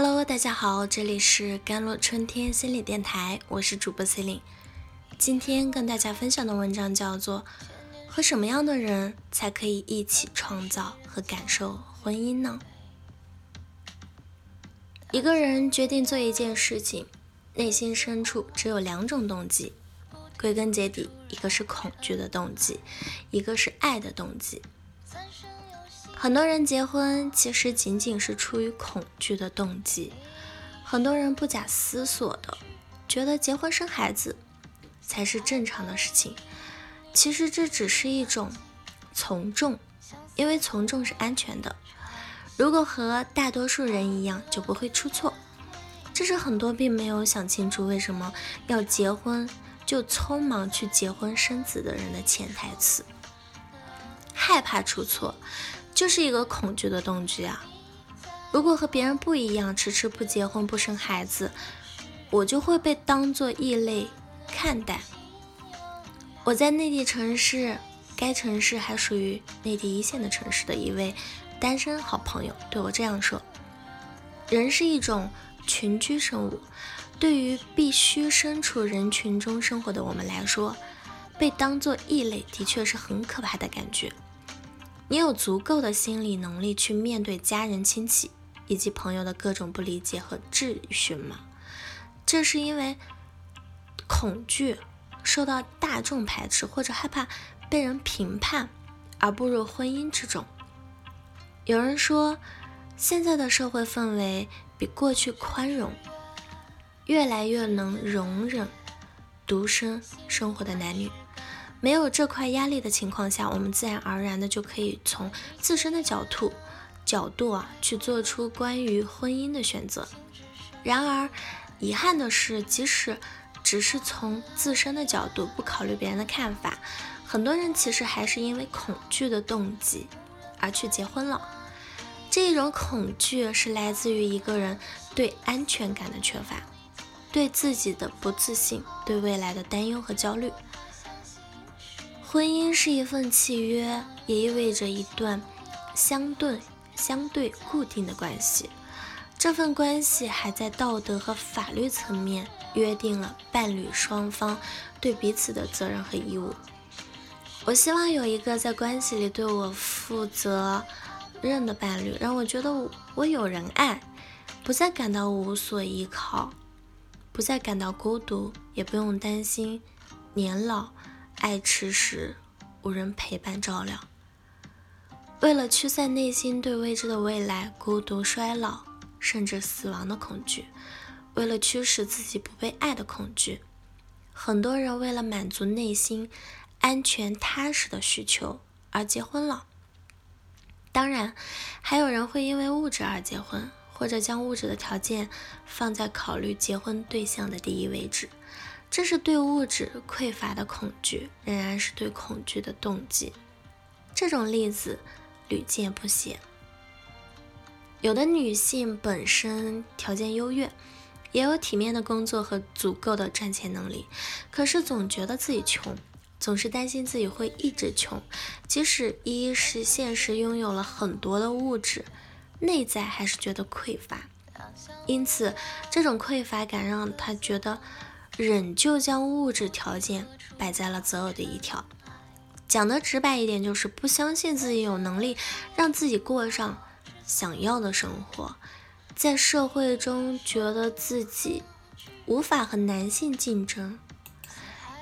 Hello，大家好，这里是甘露春天心理电台，我是主播 c e l i n e 今天跟大家分享的文章叫做《和什么样的人才可以一起创造和感受婚姻呢？》一个人决定做一件事情，内心深处只有两种动机，归根结底，一个是恐惧的动机，一个是爱的动机。很多人结婚其实仅仅是出于恐惧的动机，很多人不假思索的觉得结婚生孩子才是正常的事情。其实这只是一种从众，因为从众是安全的。如果和大多数人一样，就不会出错。这是很多并没有想清楚为什么要结婚就匆忙去结婚生子的人的潜台词：害怕出错。就是一个恐惧的动机啊！如果和别人不一样，迟迟不结婚不生孩子，我就会被当做异类看待。我在内地城市，该城市还属于内地一线的城市的一位单身好朋友对我这样说：“人是一种群居生物，对于必须身处人群中生活的我们来说，被当做异类的确是很可怕的感觉。”你有足够的心理能力去面对家人、亲戚以及朋友的各种不理解和质询吗？这是因为恐惧受到大众排斥，或者害怕被人评判而步入婚姻之中。有人说，现在的社会氛围比过去宽容，越来越能容忍独身生活的男女。没有这块压力的情况下，我们自然而然的就可以从自身的角度角度啊去做出关于婚姻的选择。然而，遗憾的是，即使只是从自身的角度，不考虑别人的看法，很多人其实还是因为恐惧的动机而去结婚了。这种恐惧是来自于一个人对安全感的缺乏，对自己的不自信，对未来的担忧和焦虑。婚姻是一份契约，也意味着一段相对、相对固定的关系。这份关系还在道德和法律层面约定了伴侣双方对彼此的责任和义务。我希望有一个在关系里对我负责任的伴侣，让我觉得我有人爱，不再感到无所依靠，不再感到孤独，也不用担心年老。爱吃时无人陪伴照料，为了驱散内心对未知的未来、孤独、衰老甚至死亡的恐惧，为了驱使自己不被爱的恐惧，很多人为了满足内心安全踏实的需求而结婚了。当然，还有人会因为物质而结婚，或者将物质的条件放在考虑结婚对象的第一位置。这是对物质匮乏的恐惧，仍然是对恐惧的动机。这种例子屡见不鲜。有的女性本身条件优越，也有体面的工作和足够的赚钱能力，可是总觉得自己穷，总是担心自己会一直穷。即使一是现实拥有了很多的物质，内在还是觉得匮乏。因此，这种匮乏感让她觉得。仍旧将物质条件摆在了择偶的一条，讲的直白一点，就是不相信自己有能力让自己过上想要的生活，在社会中觉得自己无法和男性竞争。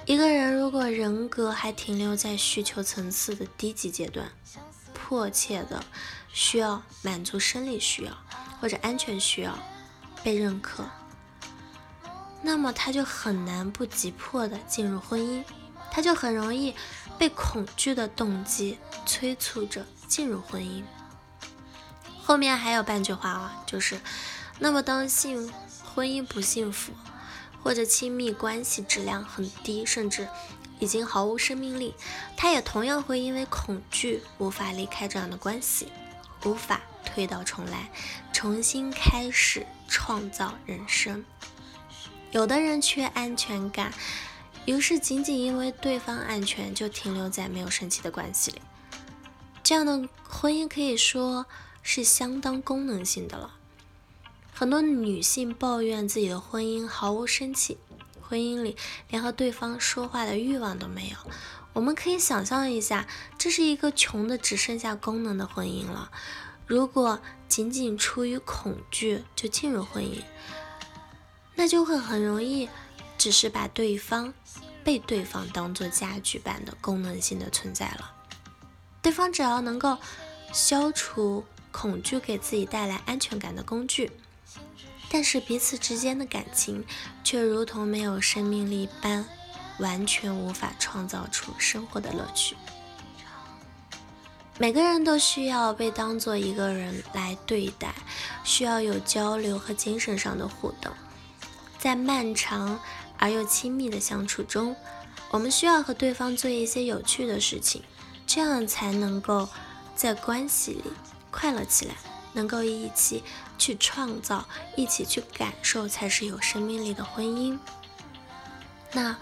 一个人如果人格还停留在需求层次的低级阶段，迫切的需要满足生理需要或者安全需要，被认可。那么他就很难不急迫的进入婚姻，他就很容易被恐惧的动机催促着进入婚姻。后面还有半句话啊，就是，那么当幸婚姻不幸福，或者亲密关系质量很低，甚至已经毫无生命力，他也同样会因为恐惧无法离开这样的关系，无法推倒重来，重新开始创造人生。有的人缺安全感，于是仅仅因为对方安全，就停留在没有生气的关系里。这样的婚姻可以说是相当功能性的了。很多女性抱怨自己的婚姻毫无生气，婚姻里连和对方说话的欲望都没有。我们可以想象一下，这是一个穷的只剩下功能的婚姻了。如果仅仅出于恐惧就进入婚姻，那就会很容易只是把对方被对方当做家具般的功能性的存在了。对方只要能够消除恐惧给自己带来安全感的工具，但是彼此之间的感情却如同没有生命力般。完全无法创造出生活的乐趣。每个人都需要被当做一个人来对待，需要有交流和精神上的互动。在漫长而又亲密的相处中，我们需要和对方做一些有趣的事情，这样才能够在关系里快乐起来，能够一起去创造，一起去感受，才是有生命力的婚姻。那。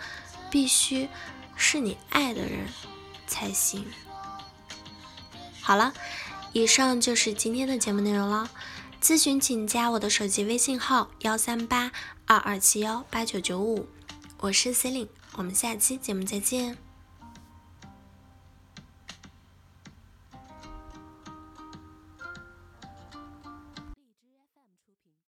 必须是你爱的人才行。好了，以上就是今天的节目内容了。咨询请加我的手机微信号幺三八二二七幺八九九五，我是 Celine，我们下期节目再见。